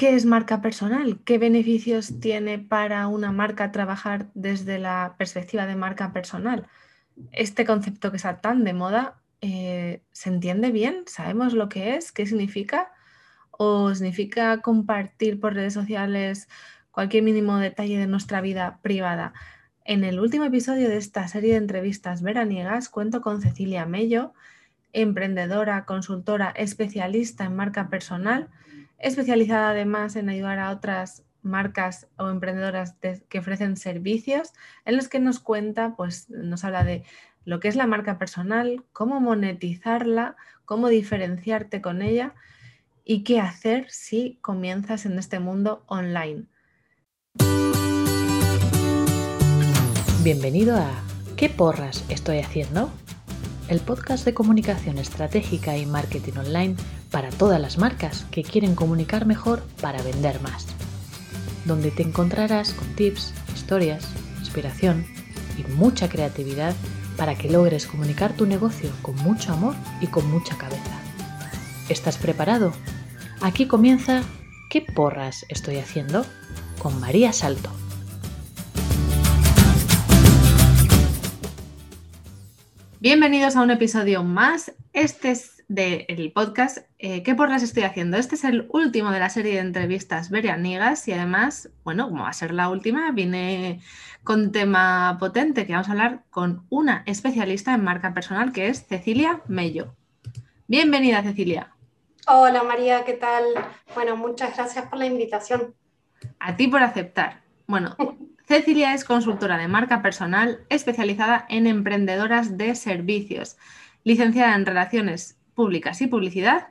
¿Qué es marca personal? ¿Qué beneficios tiene para una marca trabajar desde la perspectiva de marca personal? Este concepto que está tan de moda, eh, ¿se entiende bien? ¿Sabemos lo que es? ¿Qué significa? ¿O significa compartir por redes sociales cualquier mínimo detalle de nuestra vida privada? En el último episodio de esta serie de entrevistas veraniegas cuento con Cecilia Mello, emprendedora, consultora, especialista en marca personal, especializada además en ayudar a otras marcas o emprendedoras que ofrecen servicios en los que nos cuenta, pues nos habla de lo que es la marca personal, cómo monetizarla, cómo diferenciarte con ella y qué hacer si comienzas en este mundo online. Bienvenido a ¿Qué porras estoy haciendo? El podcast de comunicación estratégica y marketing online para todas las marcas que quieren comunicar mejor para vender más, donde te encontrarás con tips, historias, inspiración y mucha creatividad para que logres comunicar tu negocio con mucho amor y con mucha cabeza. ¿Estás preparado? Aquí comienza ¿Qué porras estoy haciendo? con María Salto. Bienvenidos a un episodio más. Este es del podcast eh, ¿Qué porras estoy haciendo? Este es el último de la serie de entrevistas veranigas y además, bueno, como va a ser la última, viene con tema potente que vamos a hablar con una especialista en marca personal que es Cecilia Mello. Bienvenida, Cecilia. Hola María, ¿qué tal? Bueno, muchas gracias por la invitación. A ti por aceptar. Bueno, Cecilia es consultora de marca personal especializada en emprendedoras de servicios, licenciada en Relaciones Públicas y Publicidad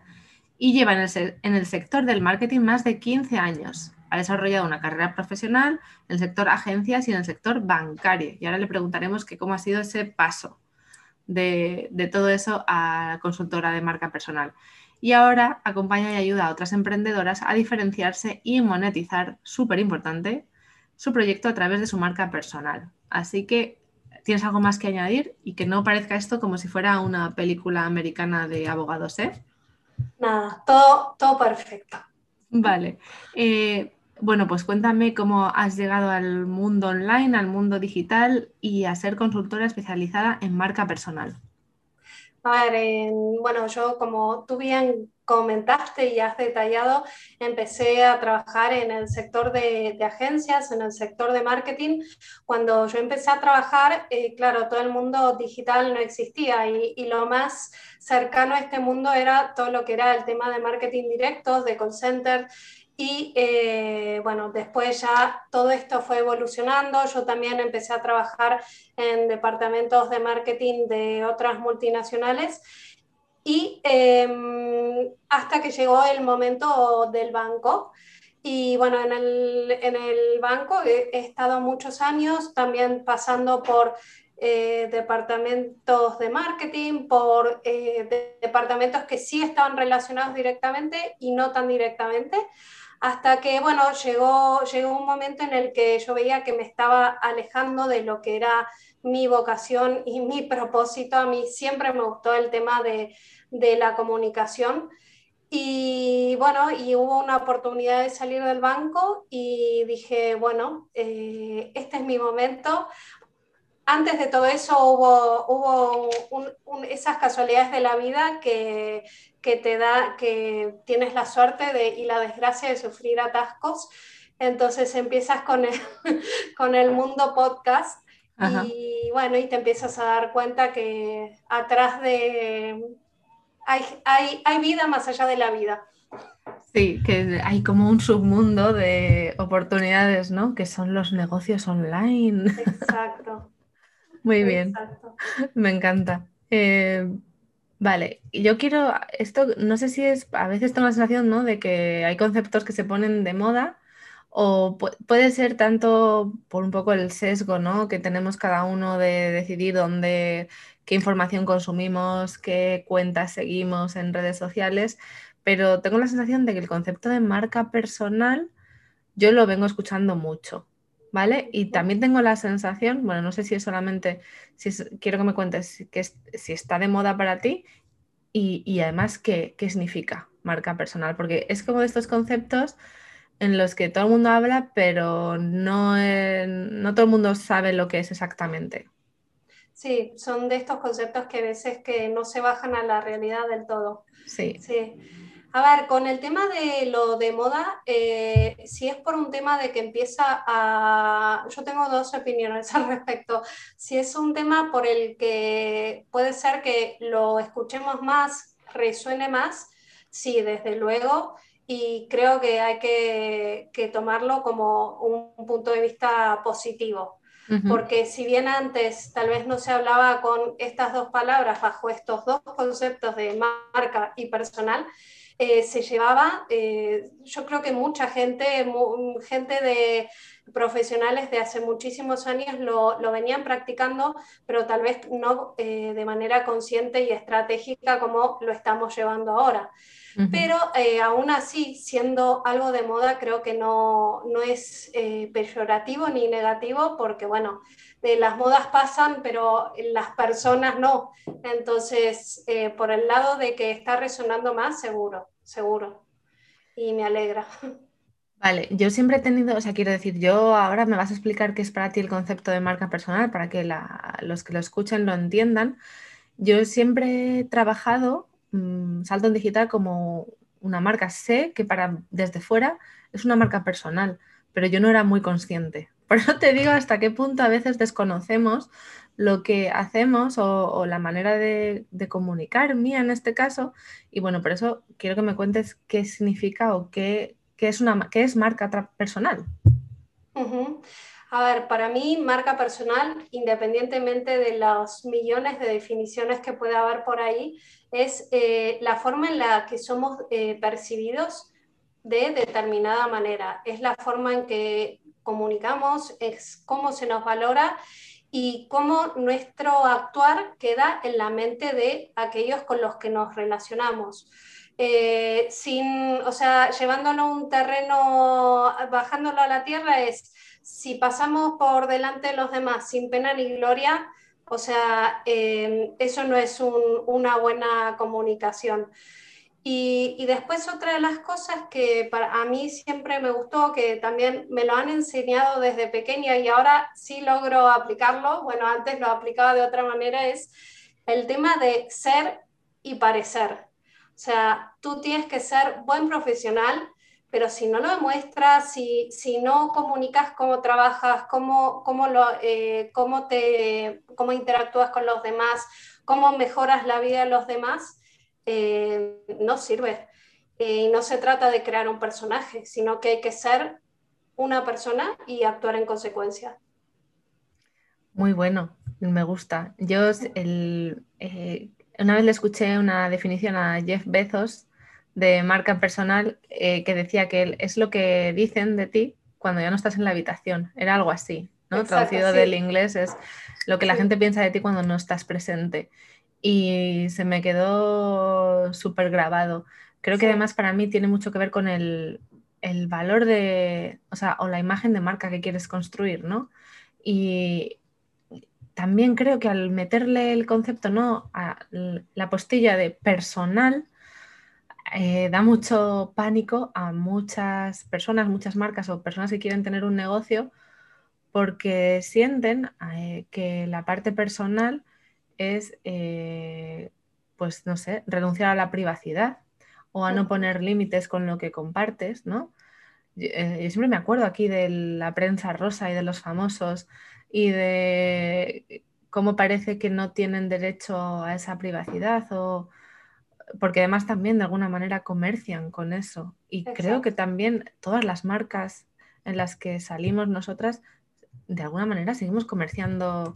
y lleva en el, sector del marketing más de 15 años. Ha desarrollado una carrera profesional en el sector agencias y en el sector bancario. Y ahora le preguntaremos que cómo ha sido ese paso de, de todo eso a consultora de marca personal. Y ahora acompaña y ayuda a otras emprendedoras a diferenciarse y monetizar, súper importante, su proyecto a través de su marca personal. Así que tienes algo más que añadir y que no parezca esto como si fuera una película americana de abogados, ¿eh? Nada, todo, todo perfecto. Vale. Eh, bueno, pues cuéntame cómo has llegado al mundo online, al mundo digital y a ser consultora especializada en marca personal. A ver, bueno, yo como tú bien comentaste y has detallado, empecé a trabajar en el sector de, agencias, en el sector de marketing. Cuando yo empecé a trabajar, eh, claro, todo el mundo digital no existía y, y, lo más cercano a este mundo era todo lo que era el tema de marketing directo, de call center. Y eh, bueno, después ya todo esto fue evolucionando. Yo también empecé a trabajar en departamentos de marketing de otras multinacionales y em, hasta que llegó el momento del banco. Y bueno, en el, en el banco he, estado muchos años también pasando por eh, departamentos de marketing, por eh, departamentos que sí estaban relacionados directamente y no tan directamente, hasta que, bueno, llegó, llegó un momento en el que yo veía que me estaba alejando de lo que era mi vocación y mi propósito. A mí siempre me gustó el tema de, de la comunicación. Y bueno, y hubo una oportunidad de salir del banco y dije, bueno, eh, este es mi momento. Antes de todo eso hubo, hubo esas casualidades de la vida que, que, te da, que tienes la suerte de, y la desgracia de sufrir atascos. Entonces empiezas con el, con el mundo podcast y bueno, y te empiezas a dar cuenta que atrás de, hay, vida más allá de la vida. Sí, que hay como un submundo de oportunidades, ¿no? Que son los negocios online. Exacto. Muy bien. Me encanta. Eh, vale, yo quiero, esto no sé si es, a veces tengo la sensación, ¿no? De que hay conceptos que se ponen de moda o puede ser tanto por un poco el sesgo, ¿no? Que tenemos cada uno de decidir dónde qué información consumimos, qué cuentas seguimos en redes sociales, pero tengo la sensación de que el concepto de marca personal yo lo vengo escuchando mucho, ¿vale? Y también tengo la sensación, bueno, no sé si es solamente, si quiero que me cuentes que si está de moda para ti y, además qué, qué significa marca personal, porque es como de estos conceptos en los que todo el mundo habla, pero no, no todo el mundo sabe lo que es exactamente. Sí, son de estos conceptos que a veces que no se bajan a la realidad del todo. Sí. Sí. A ver, con el tema de lo de moda, eh, si es por un tema de que empieza a... Yo tengo dos opiniones al respecto. Si es un tema por el que puede ser que lo escuchemos más, resuene más, sí, desde luego, y creo que hay que, que tomarlo como un punto de vista positivo. Porque si bien antes tal vez no se hablaba con estas dos palabras bajo estos dos conceptos de marca y personal, eh, se llevaba, eh, yo creo que mucha gente, gente de profesionales de hace muchísimos años lo, lo venían practicando, pero tal vez no eh, de manera consciente y estratégica como lo estamos llevando ahora. Pero aún así, siendo algo de moda, creo que no, no es peyorativo ni negativo, porque bueno, de las modas pasan, pero las personas no. Entonces, eh, por el lado de que está resonando más, seguro, seguro. Y me alegra. Vale, yo siempre he tenido, o sea, quiero decir, yo ahora me vas a explicar qué es para ti el concepto de marca personal para que los que lo escuchen lo entiendan. Yo siempre he trabajado mm, Salto en Digital como una marca. Sé que para desde fuera es una marca personal, pero yo no era muy consciente. Por eso te digo hasta qué punto a veces desconocemos lo que hacemos o, la manera de, comunicar mía en este caso. Y bueno, por eso quiero que me cuentes qué significa o qué, es, una, qué es marca personal. A ver, para mí marca personal, independientemente de los millones de definiciones que pueda haber por ahí, es eh, la forma en la que somos eh, percibidos de determinada manera. Es la forma en que comunicamos, es cómo se nos valora y cómo nuestro actuar queda en la mente de aquellos con los que nos relacionamos. Eh, sin, o sea, llevándolo a un terreno, bajándolo a la tierra, es si pasamos por delante de los demás sin pena ni gloria, o sea, eh, eso no es una buena comunicación. Y, después otra de las cosas que para a mí siempre me gustó, que también me lo han enseñado desde pequeña y ahora sí logro aplicarlo, bueno, antes lo aplicaba de otra manera, es el tema de ser y parecer. O sea, tú tienes que ser buen profesional, pero si no lo demuestras, si, si no comunicas cómo trabajas, cómo, cómo, lo, eh, cómo, te, cómo interactúas con los demás, cómo mejoras la vida de los demás, eh, no sirve. Eh, y no se trata de crear un personaje, sino que hay que ser una persona y actuar en consecuencia. Muy bueno, me gusta. Yo eh, una vez le escuché una definición a Jeff Bezos de marca personal que decía que es lo que dicen de ti cuando ya no estás en la habitación. Era algo así, ¿no? Traducido del inglés es lo que la gente piensa de ti cuando no estás presente y se me quedó súper grabado. Creo que además para mí tiene mucho que ver con el, valor de, o sea, o la imagen de marca que quieres construir, ¿no? Y también creo que al meterle el concepto, ¿no? A la postilla de personal, eh, da mucho pánico a muchas personas, muchas marcas o personas que quieren tener un negocio porque sienten eh, que la parte personal es, eh, pues no sé, renunciar a la privacidad o a no poner límites con lo que compartes, ¿no? Eh, yo, siempre me acuerdo aquí de la prensa rosa y de los famosos y de cómo parece que no tienen derecho a esa privacidad o porque además también de alguna manera comercian con eso. Y creo que también todas las marcas en las que salimos nosotras de alguna manera seguimos comerciando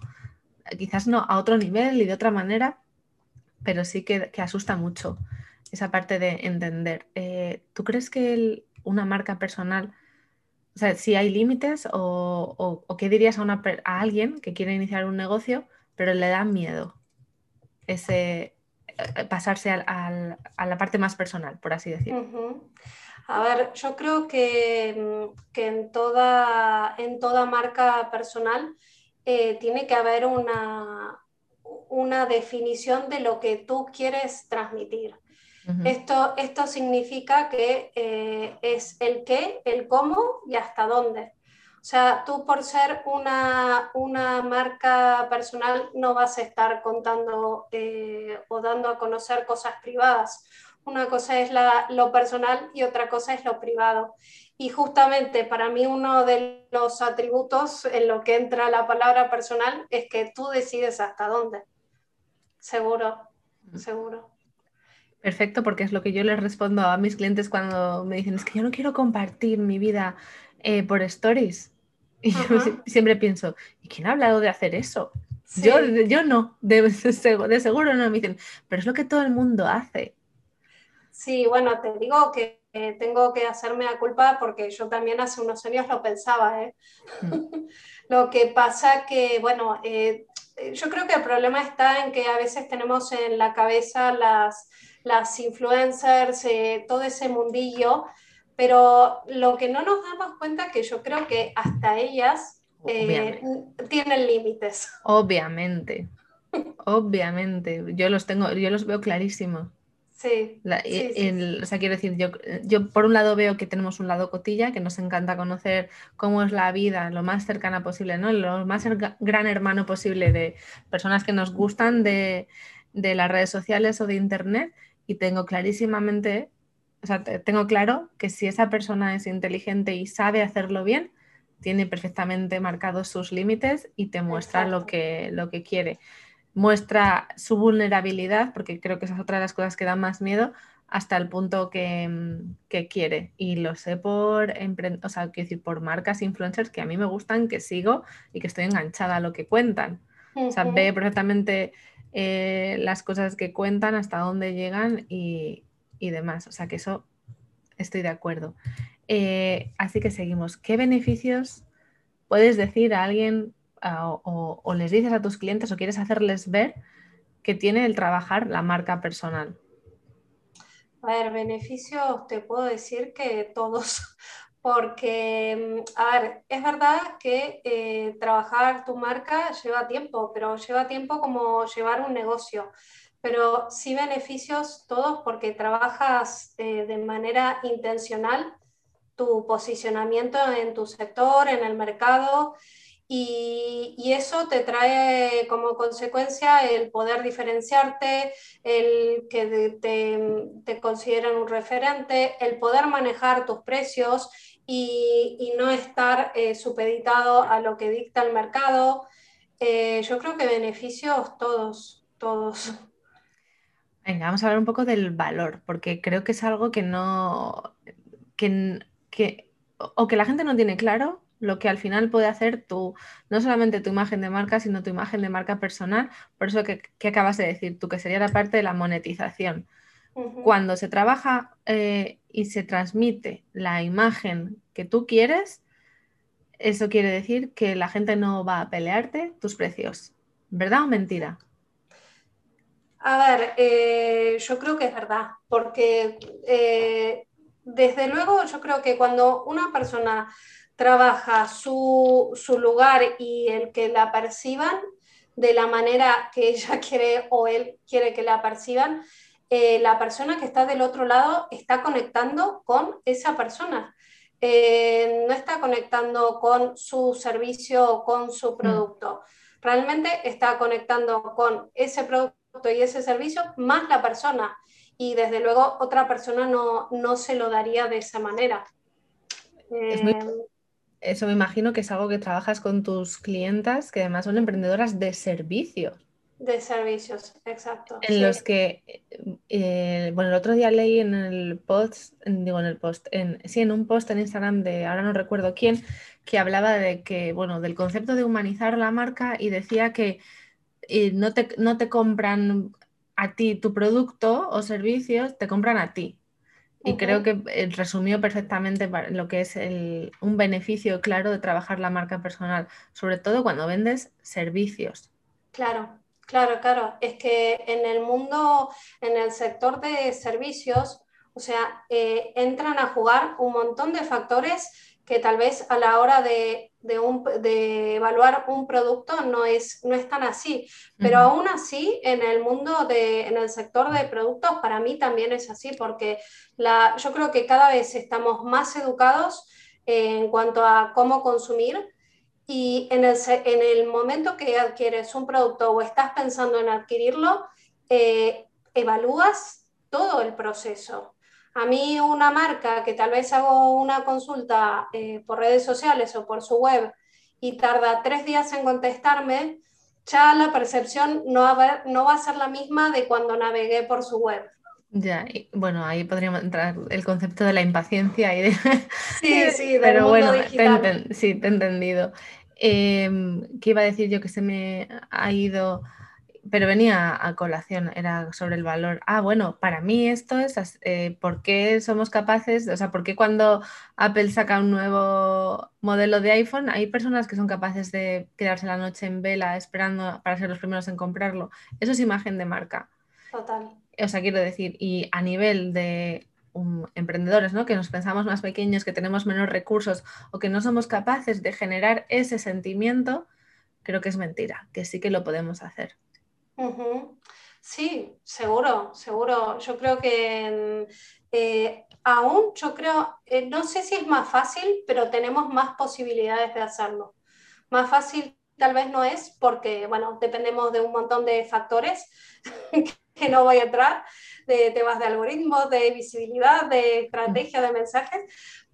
quizás no a otro nivel y de otra manera, pero sí que, asusta mucho esa parte de entender. Eh, ¿Tú crees que una marca personal, o sea, si hay límites o, qué dirías a, una, a alguien que quiere iniciar un negocio, pero le da miedo ese eh, pasarse a la parte más personal, por así decirlo? A ver, yo creo que, que en, toda, en toda marca personal eh, tiene que haber una, una definición de lo que tú quieres transmitir. esto, esto significa que eh, es el qué, el cómo y hasta dónde. O sea, tú por ser una, una marca personal no vas a estar contando eh, o dando a conocer cosas privadas. Una cosa es la, lo personal y otra cosa es lo privado. Y justamente para mí uno de los atributos en lo que entra la palabra personal es que tú decides hasta dónde. Seguro, seguro. Perfecto, porque es lo que yo les respondo a mis clientes cuando me dicen, es que yo no quiero compartir mi vida eh, por stories. Y yo siempre pienso, ¿y quién ha hablado de hacer eso? Yo, yo no, de, de, seguro no. Me dicen, pero es lo que todo el mundo hace. Sí, bueno, te digo que tengo que hacerme la culpa porque yo también hace unos años lo pensaba. ¿eh? Mm. lo que pasa que, bueno, eh, yo creo que el problema está en que a veces tenemos en la cabeza las, las influencers, eh, todo ese mundillo pero lo que no nos damos cuenta que yo creo que hasta ellas eh, tienen límites. Obviamente, obviamente, yo los tengo, yo los veo clarísimos. Sí, O sea, quiero decir, yo, yo por un lado veo que tenemos un lado cotilla, que nos encanta conocer cómo es la vida lo más cercana posible, ¿no? Lo más gran hermano posible de personas que nos gustan de, de las redes sociales o de internet. Y tengo clarísimamente o sea, tengo claro que si esa persona es inteligente y sabe hacerlo bien, tiene perfectamente marcados sus límites y te muestra lo que, lo que quiere. Muestra su vulnerabilidad, porque creo que esa es otra de las cosas que da más miedo, hasta el punto que, quiere. Y lo sé por, o sea, decir, por marcas influencers que a mí me gustan, que sigo y que estoy enganchada a lo que cuentan. O sea, ve perfectamente eh, las cosas que cuentan, hasta dónde llegan y, y demás. O sea que eso estoy de acuerdo. Eh, así que seguimos. ¿Qué beneficios puedes decir a alguien o, les dices a tus clientes o quieres hacerles ver que tiene el trabajar la marca personal? A ver, beneficios te puedo decir que todos, porque, mm, a ver, es verdad que eh, trabajar tu marca lleva tiempo, pero lleva tiempo como llevar un negocio pero sí beneficios todos porque trabajas eh, de manera intencional tu posicionamiento en tu sector, en el mercado, y, eso te trae como consecuencia el poder diferenciarte, el que te, te consideren un referente, el poder manejar tus precios y, y no estar eh, supeditado a lo que dicta el mercado. Eh, yo creo que beneficios todos, todos. Venga, vamos a hablar un poco del valor, porque creo que es algo que no, que, o que la gente no tiene claro lo que al final puede hacer tu, no solamente tu imagen de marca, sino tu imagen de marca personal. Por eso que, acabas de decir tú, que sería la parte de la monetización. Cuando se trabaja eh, y se transmite la imagen que tú quieres, eso quiere decir que la gente no va a pelearte tus precios. ¿Verdad o mentira? A ver, eh, yo creo que es verdad, porque eh, desde luego yo creo que cuando una persona trabaja su, lugar y el que la perciban de la manera que ella quiere o él quiere que la perciban, eh, la persona que está del otro lado está conectando con esa persona. no está conectando con su servicio o con su mm. producto. Realmente está conectando con ese producto y ese servicio más la persona. Y desde luego otra persona no, no se lo daría de esa manera. Eh, eso me imagino que es algo que trabajas con tus clientas, que además son emprendedoras de servicios. De servicios, exacto. En los que, eh, bueno, el otro día leí en el post, digo en el post, en, sí, en un post en Instagram de, ahora no recuerdo quién, que hablaba de que, bueno, del concepto de humanizar la marca y decía que no, te, no te compran a ti tu producto o servicios, te compran a ti. Y creo que eh, resumió perfectamente lo que es un beneficio claro de trabajar la marca personal, sobre todo cuando vendes servicios. Claro, claro, claro. Es que en el mundo, en el sector de servicios, o sea, eh, entran a jugar un montón de factores que tal vez a la hora de, evaluar un producto no es, no es tan así. Pero aún así, en el mundo, de, en el sector de productos, para mí también es así, porque la, yo creo que cada vez estamos más educados en cuanto a cómo consumir. Y en el, en el momento que adquieres un producto o estás pensando en adquirirlo, eh, evalúas todo el proceso. A mí una marca que tal vez hago una consulta eh, por redes sociales o por su web y tarda tres días en contestarme, ya la percepción no va, no va a ser la misma de cuando navegué por su web. Ya, bueno, ahí podríamos entrar el concepto de la impaciencia y de... Sí, sí, pero bueno, sí, te he entendido. Em, ¿Qué iba a decir yo que se me ha ido? Pero venía a colación, era sobre el valor. Ah, bueno, para mí esto es eh, por qué somos capaces, o sea, por qué cuando Apple saca un nuevo modelo de iPhone, hay personas que son capaces de quedarse la noche en vela esperando para ser los primeros en comprarlo. Eso es imagen de marca. Total. O sea, quiero decir, y a nivel de um, emprendedores, ¿no? Que nos pensamos más pequeños, que tenemos menos recursos o que no somos capaces de generar ese sentimiento, creo que es mentira, que sí que lo podemos hacer. Sí, seguro, seguro. Yo creo que eh, aún, yo creo, eh, no sé si es más fácil, pero tenemos más posibilidades de hacerlo. Más fácil tal vez no es porque, bueno, dependemos de un montón de factores que no voy a entrar, de temas de algoritmos, de visibilidad, de estrategia de mensajes,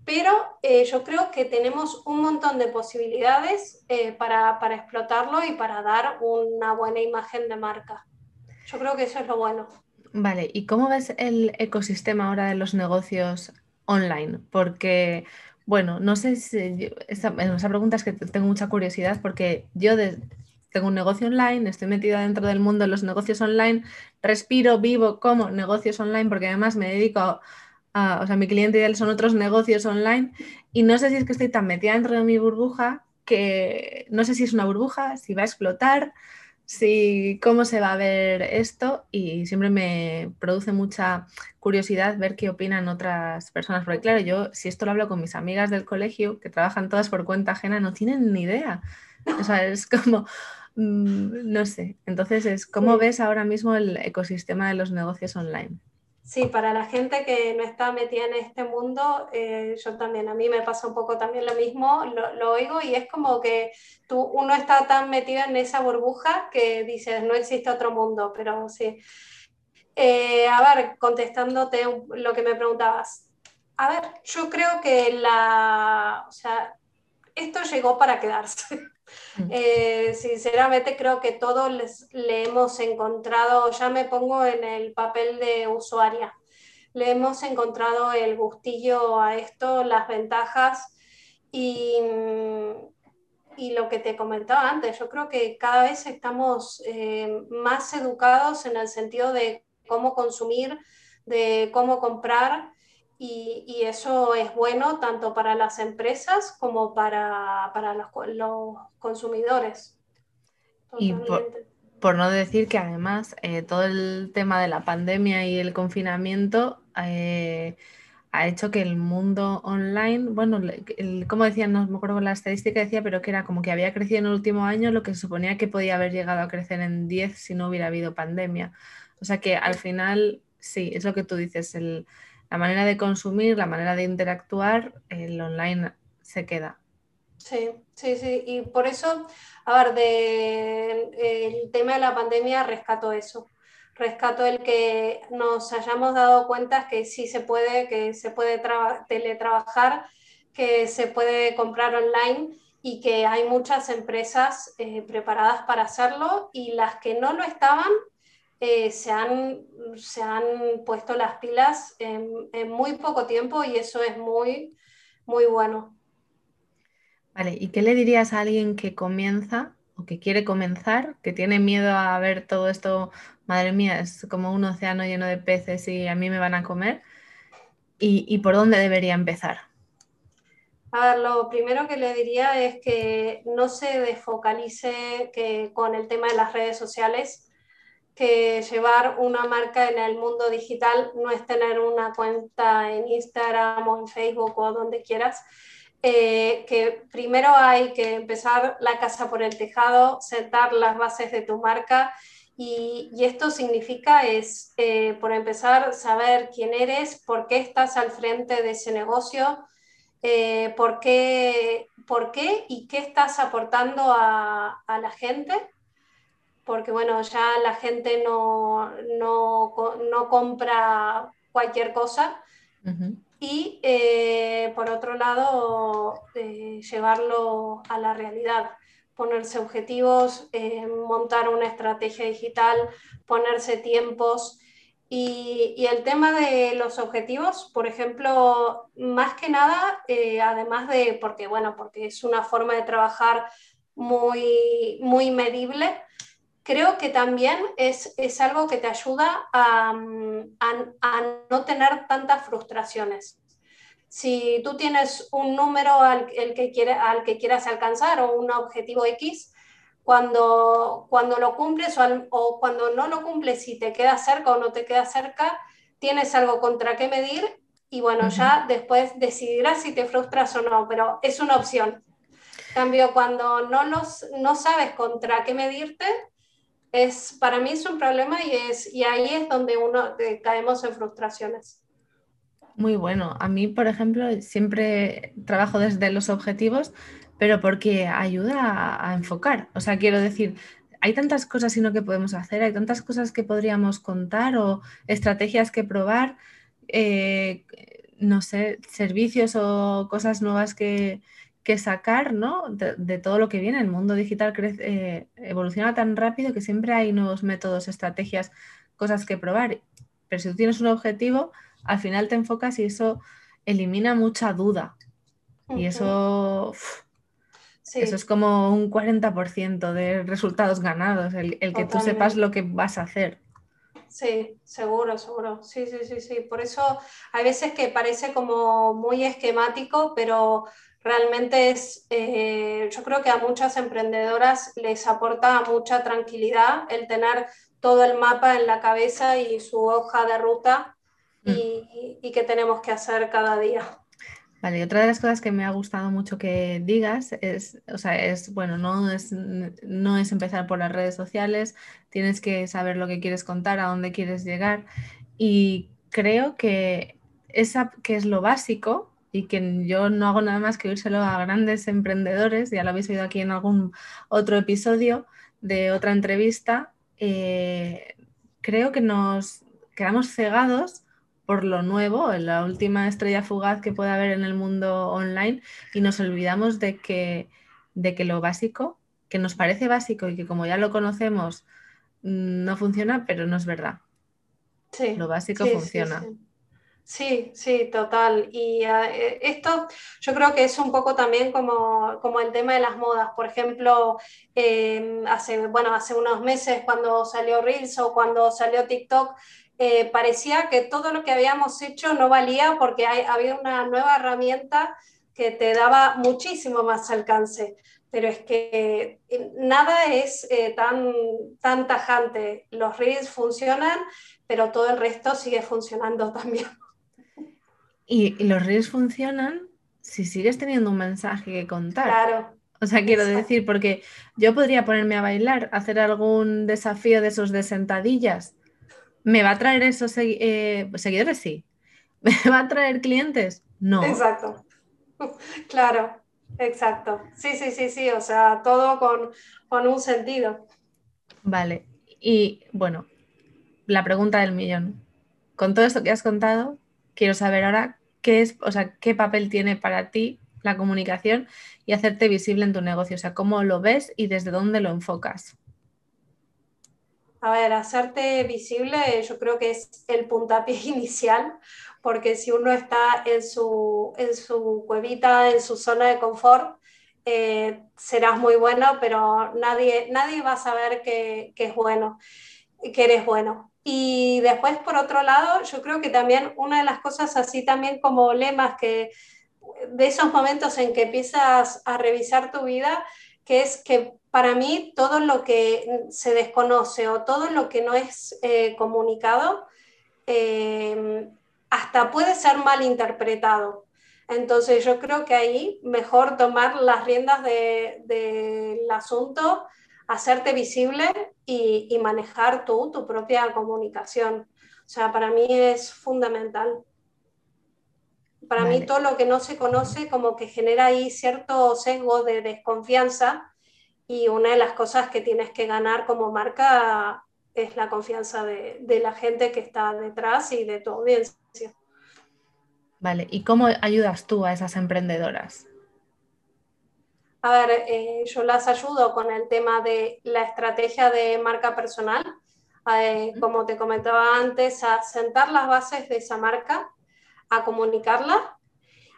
pero eh, yo creo que tenemos un montón de posibilidades eh, para, explotarlo y para dar una buena imagen de marca. Yo creo que eso es lo bueno. Vale, ¿y cómo ves el ecosistema ahora de los negocios online? Porque, bueno, no sé si... Esa, pregunta es que tengo mucha curiosidad porque yo tengo un negocio online, estoy metida dentro del mundo de los negocios online, respiro, vivo como negocios online porque además me dedico o sea, mi cliente ideal son otros negocios online y no sé si es que estoy tan metida dentro de mi burbuja que no sé si es una burbuja, si va a explotar, si cómo se va a ver esto y siempre me produce mucha curiosidad ver qué opinan otras personas, porque claro, yo si esto lo hablo con mis amigas del colegio, que trabajan todas por cuenta ajena, no tienen ni idea. O sea, es como, mm, no sé, entonces es, ¿cómo ves ahora mismo el ecosistema de los negocios online? Sí, para la gente que no está metida en este mundo, eh, yo también, a mí me pasa un poco también lo mismo, lo, oigo y es como que tú, uno está tan metido en esa burbuja que dices, no existe otro mundo, pero sí. Eh, a ver, contestándote lo que me preguntabas. A ver, yo creo que la, o sea, esto llegó para quedarse. Mm. Eh, sinceramente creo que todos le hemos encontrado, ya me pongo en el papel de usuaria, le hemos encontrado el gustillo a esto, las ventajas y, y lo que te comentaba antes, yo creo que cada vez estamos eh, más educados en el sentido de cómo consumir, de cómo comprar y, eso es bueno tanto para las empresas como para, los, consumidores. Y por, no decir que además eh, todo el tema de la pandemia y el confinamiento eh, ha hecho que el mundo online, bueno, como decía, no me acuerdo con la estadística, decía, pero que era como que había crecido en el último año lo que se suponía que podía haber llegado a crecer en 10 si no hubiera habido pandemia. O sea que al final, sí, es lo que tú dices, el, la manera de consumir, la manera de interactuar, el online se queda. Sí, sí, sí. Y por eso, a ver, el tema de la pandemia rescato eso. Rescato el que nos hayamos dado cuenta que sí se puede, que se puede teletrabajar, que se puede comprar online y que hay muchas empresas eh, preparadas para hacerlo y las que no lo estaban, eh, se, han, se han puesto las pilas en, muy poco tiempo y eso es muy, muy bueno. Vale, ¿y qué le dirías a alguien que comienza o que quiere comenzar, que tiene miedo a ver todo esto, madre mía, es como un océano lleno de peces y a mí me van a comer? ¿Y, y por dónde debería empezar? A ver, lo primero que le diría es que no se desfocalice que con el tema de las redes sociales que llevar una marca en el mundo digital no es tener una cuenta en Instagram o en Facebook o donde quieras. eh, que primero hay que empezar la casa por el tejado, sentar las bases de tu marca y, esto significa es, eh, por empezar, saber quién eres, por qué estás al frente de ese negocio, eh, por, qué, por, qué, y qué estás aportando a, a, la gente, porque bueno, ya la gente no, no, no compra cualquier cosa. Y eh, por otro lado, eh, llevarlo a la realidad, ponerse objetivos, montar una estrategia digital, ponerse tiempos. Y, el tema de los objetivos, por ejemplo, más que nada, eh, además de, porque bueno, porque es una forma de trabajar muy, muy medible, creo que también es, es algo que te ayuda a, a, no tener tantas frustraciones. Si tú tienes un número al, el que, quiere, al que quieras alcanzar o un objetivo X, cuando, cuando lo cumples o, cuando no lo cumples, si te queda cerca o no te queda cerca, tienes algo contra qué medir y bueno, ya después decidirás si te frustras o no, pero es una opción. En cambio, cuando no, los, no sabes contra qué medirte, es, para mí es un problema y, es, y ahí es donde uno caemos en frustraciones. Muy bueno. A mí, por ejemplo, siempre trabajo desde los objetivos, pero porque ayuda a, enfocar. O sea, quiero decir, hay tantas cosas y no que podemos hacer, hay tantas cosas que podríamos contar o estrategias que probar, eh, no sé, servicios o cosas nuevas que, sacar, ¿no? De, todo lo que viene. El mundo digital crece, eh, evoluciona tan rápido que siempre hay nuevos métodos, estrategias, cosas que probar. Pero si tú tienes un objetivo, al final te enfocas y eso elimina mucha duda. Y eso... Eso es como un 40% de resultados ganados, el, que tú sepas lo que vas a hacer. Sí, seguro, seguro. Sí, sí, sí, sí. Por eso hay veces que parece como muy esquemático, pero realmente es, eh, yo creo que a muchas emprendedoras les aporta mucha tranquilidad el tener todo el mapa en la cabeza y su hoja de ruta mm. y, y, que tenemos que hacer cada día. Vale, y otra de las cosas que me ha gustado mucho que digas es, o sea, es, bueno, no es, no es empezar por las redes sociales, tienes que saber lo que quieres contar, a dónde quieres llegar. Y creo que esa que es lo básico y que yo no hago nada más que oírselo a grandes emprendedores, ya lo habéis oído aquí en algún otro episodio de otra entrevista, eh, creo que nos quedamos cegados por lo nuevo, la última estrella fugaz que puede haber en el mundo online y nos olvidamos de que, de que lo básico, que nos parece básico y que como ya lo conocemos mm, no funciona, pero no es verdad. Sí, lo básico funciona. Sí, sí, total. Y eh, esto yo creo que es un poco también como, como el tema de las modas. Por ejemplo, em, hace, bueno, hace unos meses cuando salió Reels o cuando salió TikTok, eh, parecía que todo lo que habíamos hecho no valía porque había una nueva herramienta que te daba muchísimo más alcance. Pero es que eh, nada es tan, tan tajante. Los reels funcionan, pero todo el resto sigue funcionando también. Y, los reels funcionan si sigues teniendo un mensaje que contar. Claro. O sea, quiero decir, porque yo podría ponerme a bailar, hacer algún desafío de esos de sentadillas ¿Me va a traer esos eh, seguidores? Sí. ¿Me va a traer clientes? No. Exacto. Claro, exacto. Sí, sí, sí, sí. O sea, todo con, un sentido. Vale. Y bueno, la pregunta del millón. Con todo esto que has contado, quiero saber ahora qué es, o sea, qué papel tiene para ti la comunicación y hacerte visible en tu negocio. O sea, cómo lo ves y desde dónde lo enfocas. A ver, hacerte visible yo creo que es el puntapié inicial, porque si uno está en su, en su cuevita, en su zona de confort, eh, serás muy bueno, pero nadie, nadie va a saber que, que es bueno, que eres bueno. Y después, por otro lado, yo creo que también una de las cosas así también como lemas que de esos momentos en que empiezas a revisar tu vida, que es que para mí todo lo que se desconoce o todo lo que no es eh, comunicado, eh, hasta puede ser mal interpretado. Entonces yo creo que ahí mejor tomar las riendas del asunto, hacerte visible y, manejar tú tu propia comunicación. O sea, para mí es fundamental. Para mí todo lo que no se conoce como que genera ahí cierto sesgo de desconfianza y una de las cosas que tienes que ganar como marca es la confianza de, la gente que está detrás y de tu audiencia. Vale, ¿y cómo ayudas tú a esas emprendedoras? A ver, eh, yo las ayudo con el tema de la estrategia de marca personal, eh, como te comentaba antes, a sentar las bases de esa marca, a comunicarla.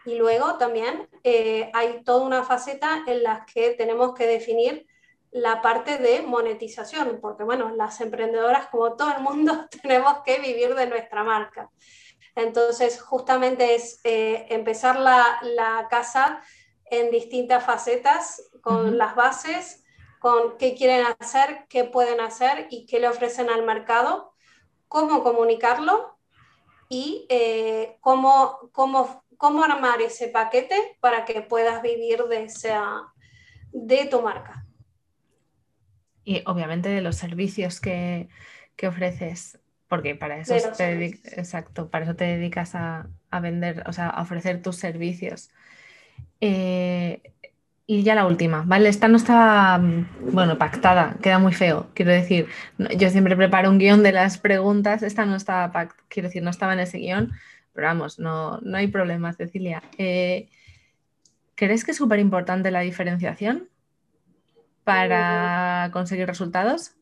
Y luego también eh, hay toda una faceta en la que tenemos que definir la parte de monetización, porque bueno, las emprendedoras como todo el mundo tenemos que vivir de nuestra marca. Entonces, justamente es eh, empezar la, la, casa en distintas facetas, con las bases, con qué quieren hacer, qué pueden hacer y qué le ofrecen al mercado, cómo comunicarlo y eh, cómo, cómo, cómo armar ese paquete para que puedas vivir de, esa, de tu marca. Y obviamente de los servicios que, ofreces, porque para eso, te, exacto, para eso te dedicas a, vender, o sea, a ofrecer tus servicios. Eh, y ya la última, ¿vale? Esta no está, bueno, pactada, queda muy feo. Quiero decir, yo siempre preparo un guion de las preguntas, esta no estaba pactada, quiero decir, no estaba en ese guion, pero vamos, no, no hay problema, Cecilia. Eh, ¿Crees que es súper importante la diferenciación? para conseguir resultados?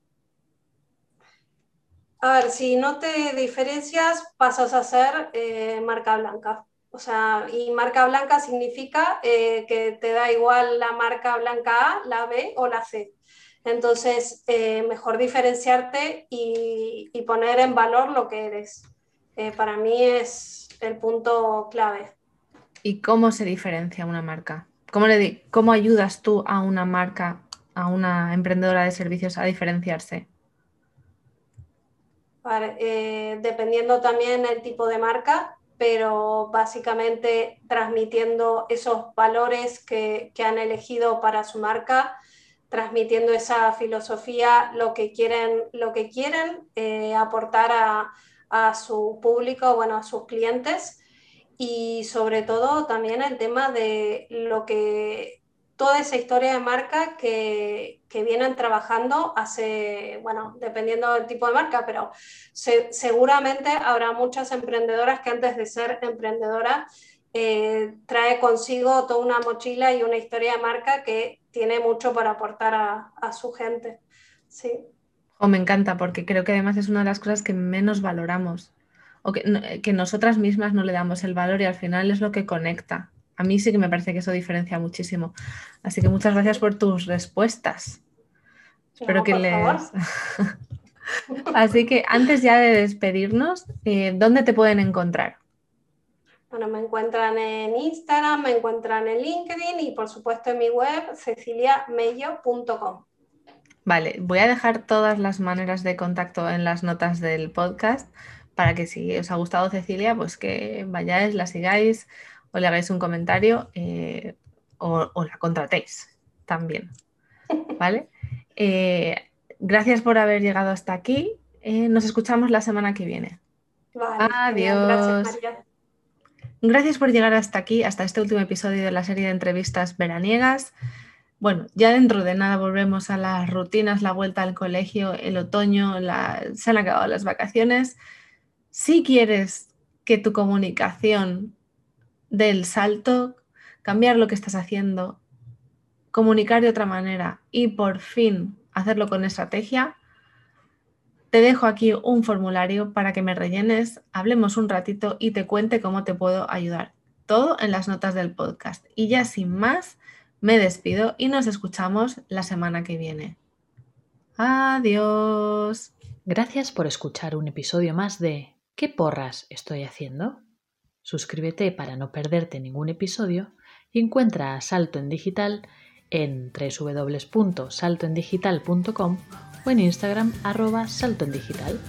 A ver, si no te diferencias, pasas a ser eh, marca blanca. O sea, y marca blanca significa eh, que te da igual la marca blanca A, la B o la C. Entonces, eh, mejor diferenciarte y, poner en valor lo que eres. para mí es el punto clave. ¿Y cómo se diferencia una marca? ¿Cómo, le, ¿Cómo ayudas tú a una marca a una emprendedora de servicios a diferenciarse? Eh, dependiendo también el tipo de marca, pero básicamente transmitiendo esos valores que, han elegido para su marca, transmitiendo esa filosofía, lo que quieren, lo que quieren eh, aportar a, a, su público, bueno, a sus clientes. Y sobre todo también el tema de lo que toda esa historia de marca que, que, vienen trabajando hace, bueno, dependiendo del tipo de marca, pero seguramente habrá muchas emprendedoras que antes de ser emprendedoras eh, trae consigo toda una mochila y una historia de marca que tiene mucho para aportar a, su gente. Sí. Oh, me encanta porque creo que además es una de las cosas que menos valoramos o que, que nosotras mismas no le damos el valor y al final es lo que conecta a mí sí que me parece que eso diferencia muchísimo. Así que muchas gracias por tus respuestas. Espero que les... Así que antes ya de despedirnos, eh, ¿dónde te pueden encontrar? Bueno, me encuentran en Instagram, me encuentran en LinkedIn y por supuesto en mi web ceciliamello.com. Vale, voy a dejar todas las maneras de contacto en las notas del podcast para que si os ha gustado Cecilia, pues que vayáis, la sigáis o le hagáis un comentario eh, o, la contratéis también. ¿Vale? Eh, gracias por haber llegado hasta aquí. Eh, nos escuchamos la semana que viene. Adiós. Gracias, Gracias por llegar hasta aquí, hasta este último episodio de la serie de entrevistas veraniegas. Bueno, ya dentro de nada volvemos a las rutinas, la vuelta al colegio, el otoño, se han acabado las vacaciones. Si quieres que tu comunicación del salto, cambiar lo que estás haciendo, comunicar de otra manera y por fin hacerlo con estrategia, te dejo aquí un formulario para que me rellenes, hablemos un ratito y te cuente cómo te puedo ayudar. Todo en las notas del podcast. Y ya sin más, me despido y nos escuchamos la semana que viene. Adiós. Gracias por escuchar un episodio más de ¿Qué porras estoy haciendo? Suscríbete para no perderte ningún episodio y encuentra a Salto en Digital en www.saltoendigital.com o en Instagram arroba saltoendigital.